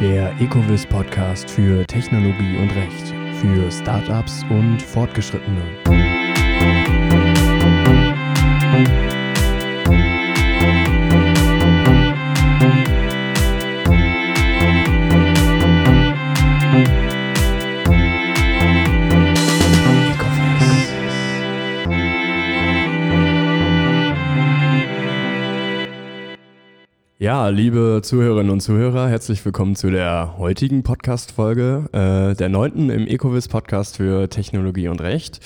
Der Ecovis Podcast für Technologie und Recht für Startups und Fortgeschrittene. Ja, liebe Zuhörerinnen und Zuhörer, herzlich willkommen zu der heutigen Podcast-Folge, äh, der neunten im Ecovis Podcast für Technologie und Recht.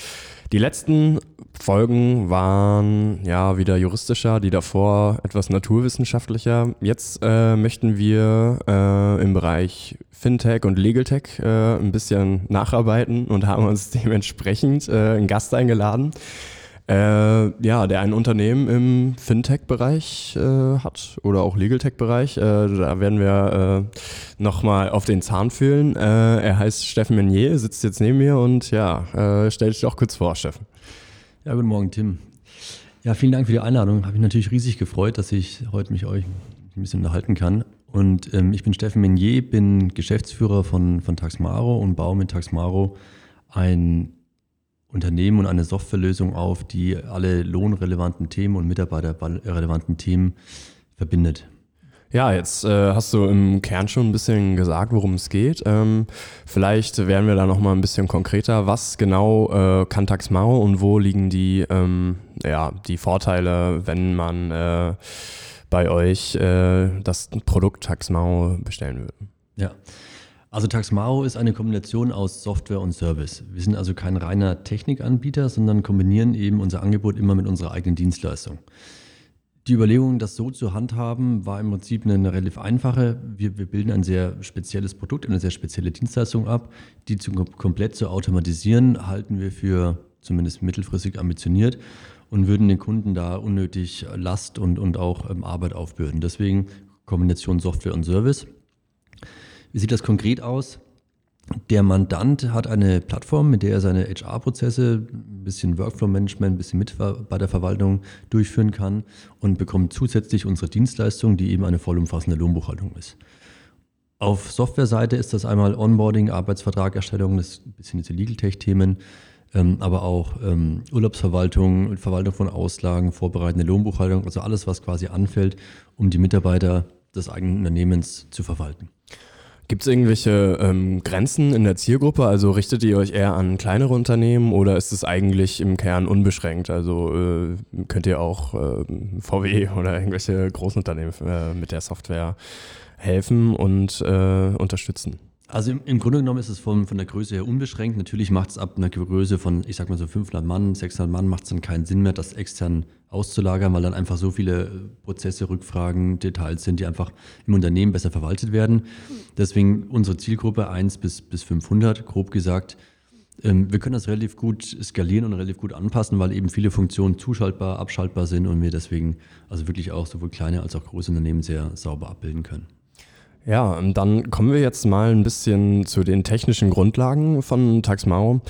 Die letzten Folgen waren ja wieder juristischer, die davor etwas naturwissenschaftlicher. Jetzt äh, möchten wir äh, im Bereich Fintech und Legal Tech äh, ein bisschen nacharbeiten und haben uns dementsprechend äh, einen Gast eingeladen äh, ja, der ein Unternehmen im Fintech-Bereich äh, hat oder auch Legal-Tech-Bereich. Äh, da werden wir äh, nochmal auf den Zahn fühlen. Äh, er heißt Steffen Menier, sitzt jetzt neben mir und ja, äh, stell dich doch kurz vor, Steffen. Ja, guten Morgen, Tim. Ja, vielen Dank für die Einladung. Habe mich natürlich riesig gefreut, dass ich heute mich euch ein bisschen unterhalten kann. Und ähm, ich bin Steffen Menier, bin Geschäftsführer von, von Taxmaro und baue mit Taxmaro ein Unternehmen und eine Softwarelösung auf, die alle lohnrelevanten Themen und mitarbeiterrelevanten Themen verbindet. Ja, jetzt äh, hast du im Kern schon ein bisschen gesagt, worum es geht. Ähm, vielleicht werden wir da noch mal ein bisschen konkreter. Was genau äh, kann Taxmaro und wo liegen die, ähm, ja, die Vorteile, wenn man äh, bei euch äh, das Produkt Taxmaro bestellen würde? Ja. Also Taxmaro ist eine Kombination aus Software und Service. Wir sind also kein reiner Technikanbieter, sondern kombinieren eben unser Angebot immer mit unserer eigenen Dienstleistung. Die Überlegung, das so zu handhaben, war im Prinzip eine relativ einfache. Wir, wir bilden ein sehr spezielles Produkt, eine sehr spezielle Dienstleistung ab. Die zu, komplett zu automatisieren, halten wir für zumindest mittelfristig ambitioniert und würden den Kunden da unnötig Last und, und auch ähm, Arbeit aufbürden. Deswegen Kombination Software und Service. Wie sieht das konkret aus? Der Mandant hat eine Plattform, mit der er seine HR-Prozesse, ein bisschen Workflow-Management, ein bisschen mit bei der Verwaltung durchführen kann und bekommt zusätzlich unsere Dienstleistung, die eben eine vollumfassende Lohnbuchhaltung ist. Auf Softwareseite ist das einmal Onboarding, Arbeitsvertragerstellung, das bisschen diese Legal-Tech-Themen, ähm, aber auch ähm, Urlaubsverwaltung, Verwaltung von Auslagen, vorbereitende Lohnbuchhaltung, also alles, was quasi anfällt, um die Mitarbeiter des eigenen Unternehmens zu verwalten. Gibt es irgendwelche ähm, Grenzen in der Zielgruppe? Also richtet ihr euch eher an kleinere Unternehmen oder ist es eigentlich im Kern unbeschränkt? Also äh, könnt ihr auch äh, VW oder irgendwelche großen Unternehmen äh, mit der Software helfen und äh, unterstützen? Also im, im, Grunde genommen ist es von, von der Größe her unbeschränkt. Natürlich macht es ab einer Größe von, ich sag mal so 500 Mann, 600 Mann, macht es dann keinen Sinn mehr, das extern auszulagern, weil dann einfach so viele äh, Prozesse, Rückfragen, Details sind, die einfach im Unternehmen besser verwaltet werden. Deswegen unsere Zielgruppe 1 bis, bis 500, grob gesagt. Ähm, wir können das relativ gut skalieren und relativ gut anpassen, weil eben viele Funktionen zuschaltbar, abschaltbar sind und wir deswegen also wirklich auch sowohl kleine als auch große Unternehmen sehr sauber abbilden können. Ja, dann kommen wir jetzt mal ein bisschen zu den technischen Grundlagen von Taxmao.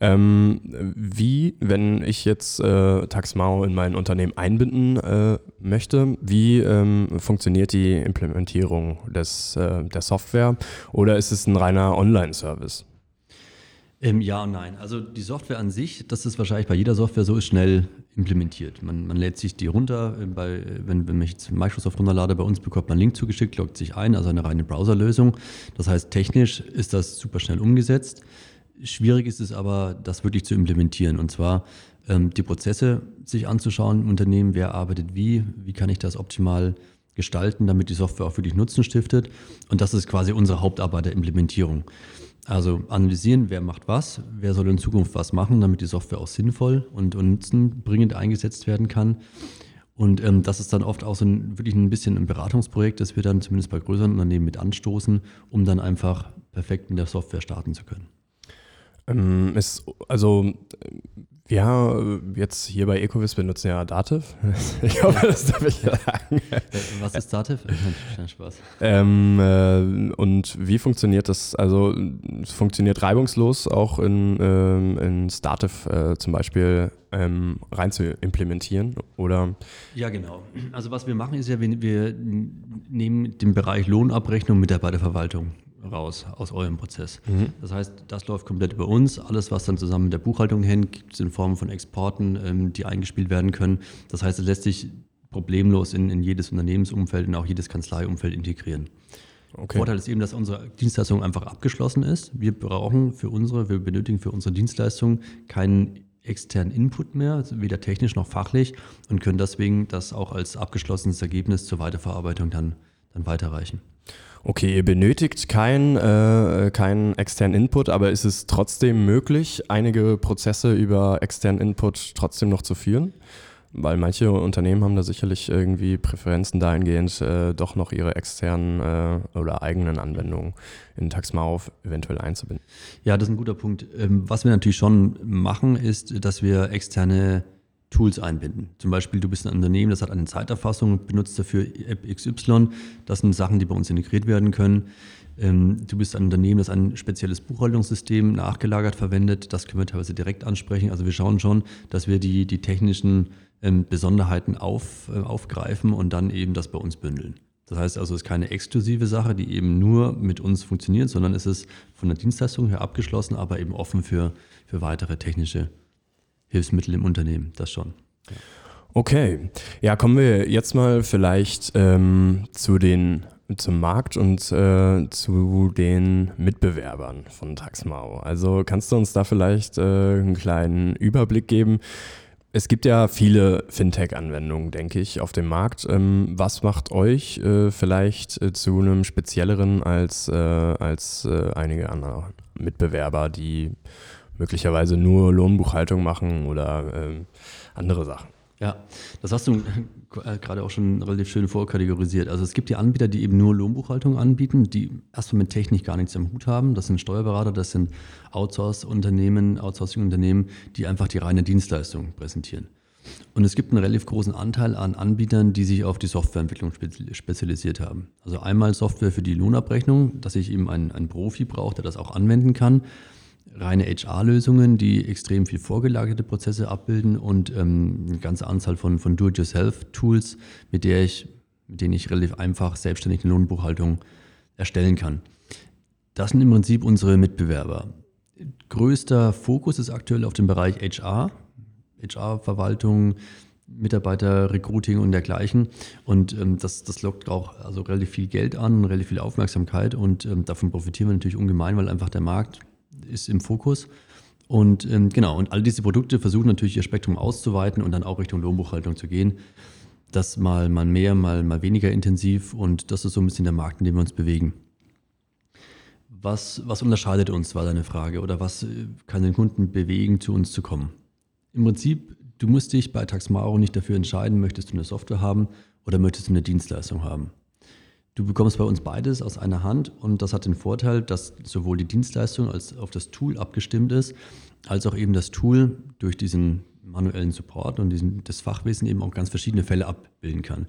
Ähm, wie, wenn ich jetzt äh, Taxmao in mein Unternehmen einbinden äh, möchte, wie ähm, funktioniert die Implementierung des, äh, der Software oder ist es ein reiner Online-Service? Ähm, ja und nein. Also die Software an sich, das ist wahrscheinlich bei jeder Software so, ist schnell implementiert. Man, man lädt sich die runter, äh, bei, wenn, wenn ich jetzt Microsoft runterlade, bei uns bekommt man einen Link zugeschickt, loggt sich ein, also eine reine Browserlösung. Das heißt, technisch ist das super schnell umgesetzt. Schwierig ist es aber, das wirklich zu implementieren und zwar ähm, die Prozesse sich anzuschauen im Unternehmen, wer arbeitet wie, wie kann ich das optimal gestalten, damit die Software auch wirklich Nutzen stiftet. Und das ist quasi unsere Hauptarbeit der Implementierung. Also analysieren, wer macht was, wer soll in Zukunft was machen, damit die Software auch sinnvoll und, und nutzenbringend eingesetzt werden kann. Und ähm, das ist dann oft auch so ein, wirklich ein bisschen ein Beratungsprojekt, das wir dann zumindest bei größeren Unternehmen mit anstoßen, um dann einfach perfekt mit der Software starten zu können. Ähm, ist, also Ja, jetzt hier bei Ecovis benutzen ja Dativ. Ich hoffe, das darf ich sagen. Was ist Dativ? Kein Spaß. Ähm, äh, und wie funktioniert das? Also es funktioniert reibungslos auch in, ähm, in Dativ äh, zum Beispiel ähm, rein zu implementieren, oder? Ja, genau. Also was wir machen ist ja, wir, wir nehmen den Bereich Lohnabrechnung Mitarbeiterverwaltung raus aus eurem Prozess. Mhm. Das heißt, das läuft komplett über uns. Alles, was dann zusammen mit der Buchhaltung hängt, gibt es in Form von Exporten, ähm, die eingespielt werden können. Das heißt, es lässt sich problemlos in, in jedes Unternehmensumfeld und auch jedes Kanzleiumfeld integrieren. Okay. Vorteil ist eben, dass unsere Dienstleistung einfach abgeschlossen ist. Wir brauchen für unsere, wir benötigen für unsere Dienstleistung keinen externen Input mehr, also weder technisch noch fachlich und können deswegen das auch als abgeschlossenes Ergebnis zur Weiterverarbeitung dann, dann weiterreichen. Okay, ihr benötigt keinen äh, kein externen Input, aber ist es trotzdem möglich, einige Prozesse über externen Input trotzdem noch zu führen? Weil manche Unternehmen haben da sicherlich irgendwie Präferenzen dahingehend, äh, doch noch ihre externen äh, oder eigenen Anwendungen in Taxmao eventuell einzubinden. Ja, das ist ein guter Punkt. Ähm, was wir natürlich schon machen, ist, dass wir externe Tools einbinden. Zum Beispiel, du bist ein Unternehmen, das hat eine Zeiterfassung, benutzt dafür App XY. Das sind Sachen, die bei uns integriert werden können. Ähm, du bist ein Unternehmen, das ein spezielles Buchhaltungssystem nachgelagert verwendet. Das können wir teilweise direkt ansprechen. Also wir schauen schon, dass wir die, die technischen ähm, Besonderheiten auf, äh, aufgreifen und dann eben das bei uns bündeln. Das heißt also, es ist keine exklusive Sache, die eben nur mit uns funktioniert, sondern es ist von der Dienstleistung her abgeschlossen, aber eben offen für, für weitere technische Hilfsmittel im Unternehmen, das schon. Okay, ja, kommen wir jetzt mal vielleicht ähm, zu den zum Markt und äh, zu den Mitbewerbern von Taxmau. Also kannst du uns da vielleicht äh, einen kleinen Überblick geben? Es gibt ja viele Fintech-Anwendungen, denke ich, auf dem Markt. Ähm, was macht euch äh, vielleicht äh, zu einem spezielleren als, äh, als äh, einige andere Mitbewerber, die möglicherweise nur Lohnbuchhaltung machen oder äh, andere Sachen. Ja, das hast du äh, gerade auch schon relativ schön vorkategorisiert. Also es gibt die Anbieter, die eben nur Lohnbuchhaltung anbieten, die erstmal mit Technik gar nichts am Hut haben. Das sind Steuerberater, das sind Outsource-Unternehmen, Outsourcing-Unternehmen, die einfach die reine Dienstleistung präsentieren. Und es gibt einen relativ großen Anteil an Anbietern, die sich auf die Softwareentwicklung spezialisiert haben. Also einmal Software für die Lohnabrechnung, dass ich eben einen, einen Profi brauche, der das auch anwenden kann reine HR-Lösungen, die extrem viel vorgelagerte Prozesse abbilden und ähm, eine ganze Anzahl von, von Do-it-yourself-Tools, mit, mit denen ich relativ einfach selbstständig eine Lohnbuchhaltung erstellen kann. Das sind im Prinzip unsere Mitbewerber. Größter Fokus ist aktuell auf dem Bereich HR, HR-Verwaltung, Mitarbeiter-Recruiting und dergleichen. Und ähm, das, das lockt auch also relativ viel Geld an, relativ viel Aufmerksamkeit und ähm, davon profitieren wir natürlich ungemein, weil einfach der Markt ist im Fokus. Und ähm, genau, und all diese Produkte versuchen natürlich ihr Spektrum auszuweiten und dann auch Richtung Lohnbuchhaltung zu gehen. Das mal, mal mehr, mal, mal weniger intensiv und das ist so ein bisschen der Markt, in dem wir uns bewegen. Was, was unterscheidet uns, war deine Frage, oder was äh, kann den Kunden bewegen, zu uns zu kommen? Im Prinzip, du musst dich bei Taxmaro nicht dafür entscheiden, möchtest du eine Software haben oder möchtest du eine Dienstleistung haben. Du bekommst bei uns beides aus einer Hand und das hat den Vorteil, dass sowohl die Dienstleistung als auf das Tool abgestimmt ist, als auch eben das Tool durch diesen manuellen Support und diesen, das Fachwissen eben auch ganz verschiedene Fälle abbilden kann.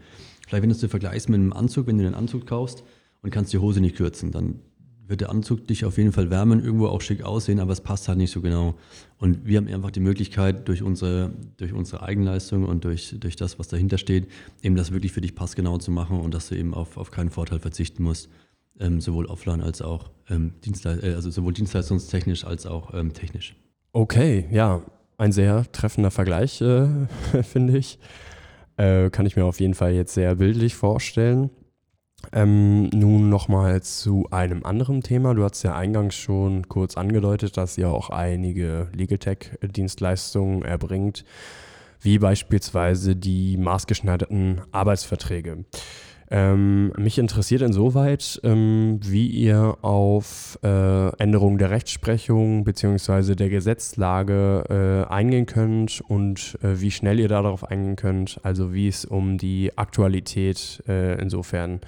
Vielleicht wenn du es vergleichst mit einem Anzug, wenn du einen Anzug kaufst und kannst die Hose nicht kürzen, dann wird der Anzug dich auf jeden Fall wärmen, irgendwo auch schick aussehen, aber es passt halt nicht so genau. Und wir haben einfach die Möglichkeit, durch unsere, durch unsere Eigenleistung und durch, durch das, was dahinter steht, eben das wirklich für dich passgenau zu machen und dass du eben auf, auf keinen Vorteil verzichten musst, ähm, sowohl offline als auch ähm, Dienstle äh, also sowohl dienstleistungstechnisch als auch ähm, technisch. Okay, ja, ein sehr treffender Vergleich, äh, finde ich. Äh, kann ich mir auf jeden Fall jetzt sehr bildlich vorstellen. Ähm, nun nochmal zu einem anderen Thema. Du hast ja eingangs schon kurz angedeutet, dass ihr auch einige Legal Tech-Dienstleistungen erbringt, wie beispielsweise die maßgeschneiderten Arbeitsverträge. Ähm, mich interessiert insoweit, ähm, wie ihr auf äh, Änderungen der Rechtsprechung bzw. der Gesetzlage äh, eingehen könnt und äh, wie schnell ihr darauf eingehen könnt, also wie es um die Aktualität äh, insofern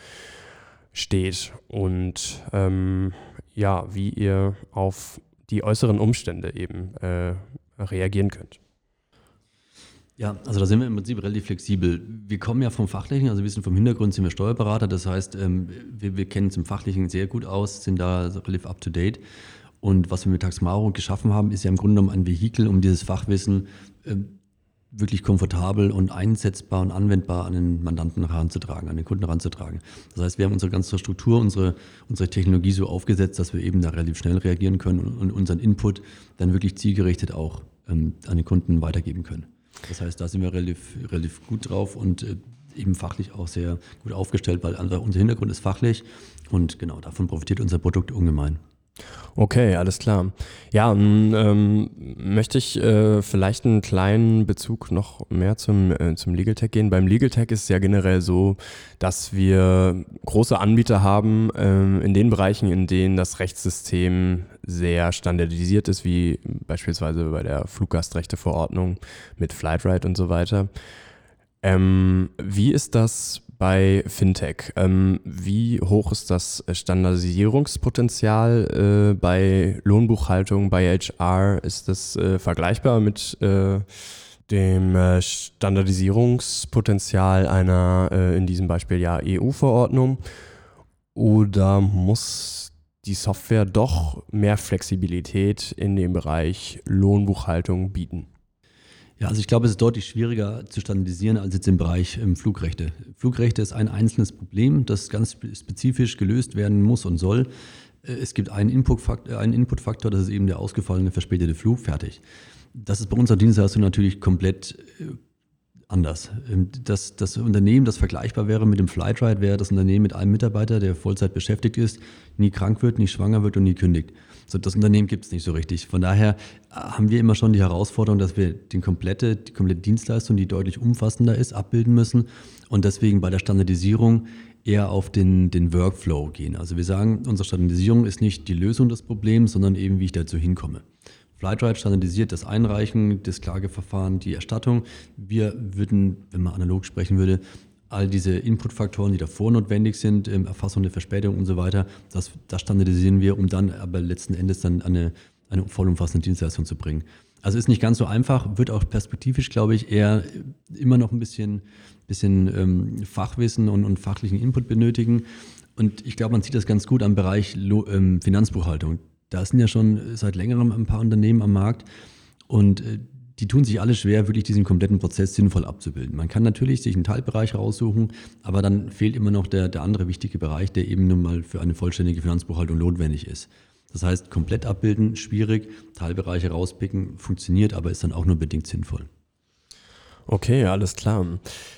steht und ähm, ja, wie ihr auf die äußeren Umstände eben äh, reagieren könnt. Ja, also da sind wir im Prinzip relativ flexibel. Wir kommen ja vom Fachlichen, also wir sind vom Hintergrund sind wir Steuerberater, das heißt, ähm, wir, wir kennen uns im Fachlichen sehr gut aus, sind da relativ up to date. Und was wir mit Taxmaro geschaffen haben, ist ja im Grunde genommen ein Vehikel, um dieses Fachwissen ähm, wirklich komfortabel und einsetzbar und anwendbar an den Mandanten heranzutragen, an den Kunden heranzutragen. Das heißt, wir haben unsere ganze Struktur, unsere, unsere Technologie so aufgesetzt, dass wir eben da relativ schnell reagieren können und, unseren Input dann wirklich zielgerichtet auch ähm, an den Kunden weitergeben können. Das heißt, da sind wir relativ, relativ gut drauf und äh, eben fachlich auch sehr gut aufgestellt, weil unser Hintergrund ist fachlich und genau davon profitiert unser Produkt ungemein. Okay, alles klar. Ja, ähm, möchte ich äh, vielleicht einen kleinen Bezug noch mehr zum, äh, zum Legal Tech gehen. Beim Legal Tech ist es ja generell so, dass wir große Anbieter haben ähm, in den Bereichen, in denen das Rechtssystem sehr standardisiert ist, wie beispielsweise bei der Fluggastrechteverordnung mit Flightride und so weiter. Ähm, wie ist das bei Fintech. Ähm, wie hoch ist das Standardisierungspotenzial äh, bei Lohnbuchhaltung, bei HR? Ist das äh, vergleichbar mit äh, dem äh, Standardisierungspotenzial einer, äh, in diesem Beispiel ja EU-Verordnung? Oder muss die Software doch mehr Flexibilität in dem Bereich Lohnbuchhaltung bieten? Ja, also ich glaube, es ist deutlich schwieriger zu standardisieren als jetzt im Bereich ähm, Flugrechte. Flugrechte ist ein einzelnes Problem, das ganz spezifisch gelöst werden muss und soll. Äh, es gibt einen Inputfaktor, einen Inputfaktor, das ist eben der ausgefallene verspätete Flug, fertig. Das ist bei unserer Dienstleistung natürlich komplett äh, anders. Ähm, das, das Unternehmen, das vergleichbar wäre mit dem Flightride, wäre das Unternehmen mit einem Mitarbeiter, der Vollzeit beschäftigt ist, nie krank wird, nie schwanger wird und nie kündigt. So, das Unternehmen gibt es nicht so richtig. Von daher äh, haben wir immer schon die Herausforderung, dass wir den komplette, die komplette Dienstleistung, die deutlich umfassender ist, abbilden müssen und deswegen bei der Standardisierung eher auf den, den Workflow gehen. Also wir sagen, unsere Standardisierung ist nicht die Lösung des Problems, sondern eben, wie ich dazu hinkomme. Flightride standardisiert das Einreichen, das Klageverfahren, die Erstattung. Wir würden, wenn man analog sprechen würde, all diese Inputfaktoren, die davor notwendig sind, Erfassung der Verspätung und so weiter, das, das standardisieren wir, um dann aber letzten Endes dann eine, eine vollumfassende Dienstleistung zu bringen. Also ist nicht ganz so einfach, wird auch perspektivisch, glaube ich, eher immer noch ein bisschen, bisschen ähm, Fachwissen und, und fachlichen Input benötigen. Und ich glaube, man sieht das ganz gut am Bereich ähm, Finanzbuchhaltung. Da sind ja schon seit längerem ein paar Unternehmen am Markt und äh, die tun sich alle schwer, wirklich diesen kompletten Prozess sinnvoll abzubilden. Man kann natürlich sich einen Teilbereich raussuchen, aber dann fehlt immer noch der, der andere wichtige Bereich, der eben nun mal für eine vollständige Finanzbuchhaltung notwendig ist. Das heißt, komplett abbilden, schwierig, Teilbereiche rauspicken, funktioniert, aber ist dann auch nur bedingt sinnvoll. Okay, alles klar.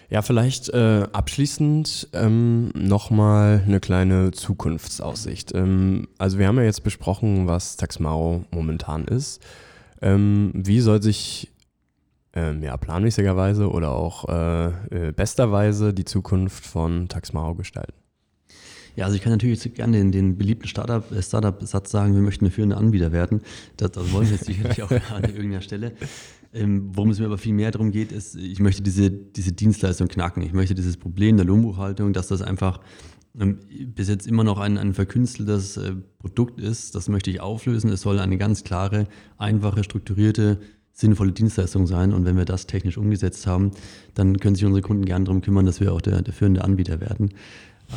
Ja, vielleicht äh, abschließend ähm, nochmal eine kleine Zukunftsaussicht. Ähm, also wir haben ja jetzt besprochen, was Taxmao momentan ist. Ähm, wie soll sich ähm, ja, planmäßigerweise oder auch äh, äh, besterweise die Zukunft von Taxmao gestalten? Ja, also ich kann natürlich gerne den, den beliebten Startup-Satz äh, Startup sagen, wir möchten eine führende Anbieter werden. Das, das wollen wir jetzt sicherlich auch an irgendeiner Stelle. Ähm, worum es mir aber viel mehr darum geht, ist, ich möchte diese, diese Dienstleistung knacken. Ich möchte dieses Problem der Lohnbuchhaltung, dass das einfach ähm, bis jetzt immer noch ein, ein verkünsteltes äh, Produkt ist, das möchte ich auflösen. Es soll eine ganz klare, einfache, strukturierte, sinnvolle Dienstleistung sein. Und wenn wir das technisch umgesetzt haben, dann können sich unsere Kunden gerne darum kümmern, dass wir auch der, der führende Anbieter werden.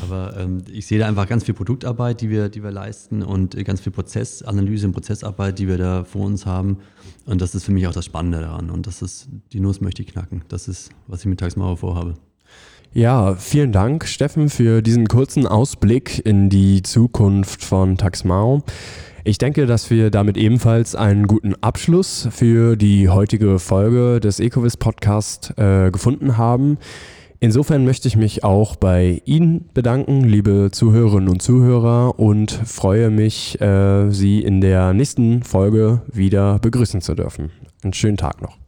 Aber ähm, ich sehe da einfach ganz viel Produktarbeit, die wir, die wir leisten und ganz viel Prozessanalyse und Prozessarbeit, die wir da vor uns haben. Und das ist für mich auch das Spannende daran. Und das ist, die Nuss möchte ich knacken. Das ist, was ich mit Tagsmauer vorhabe. Ja, vielen Dank, Steffen, für diesen kurzen Ausblick in die Zukunft von Taxmao. Ich denke, dass wir damit ebenfalls einen guten Abschluss für die heutige Folge des Ecovis Podcast äh, gefunden haben. Insofern möchte ich mich auch bei Ihnen bedanken, liebe Zuhörerinnen und Zuhörer, und freue mich, äh, Sie in der nächsten Folge wieder begrüßen zu dürfen. Einen schönen Tag noch.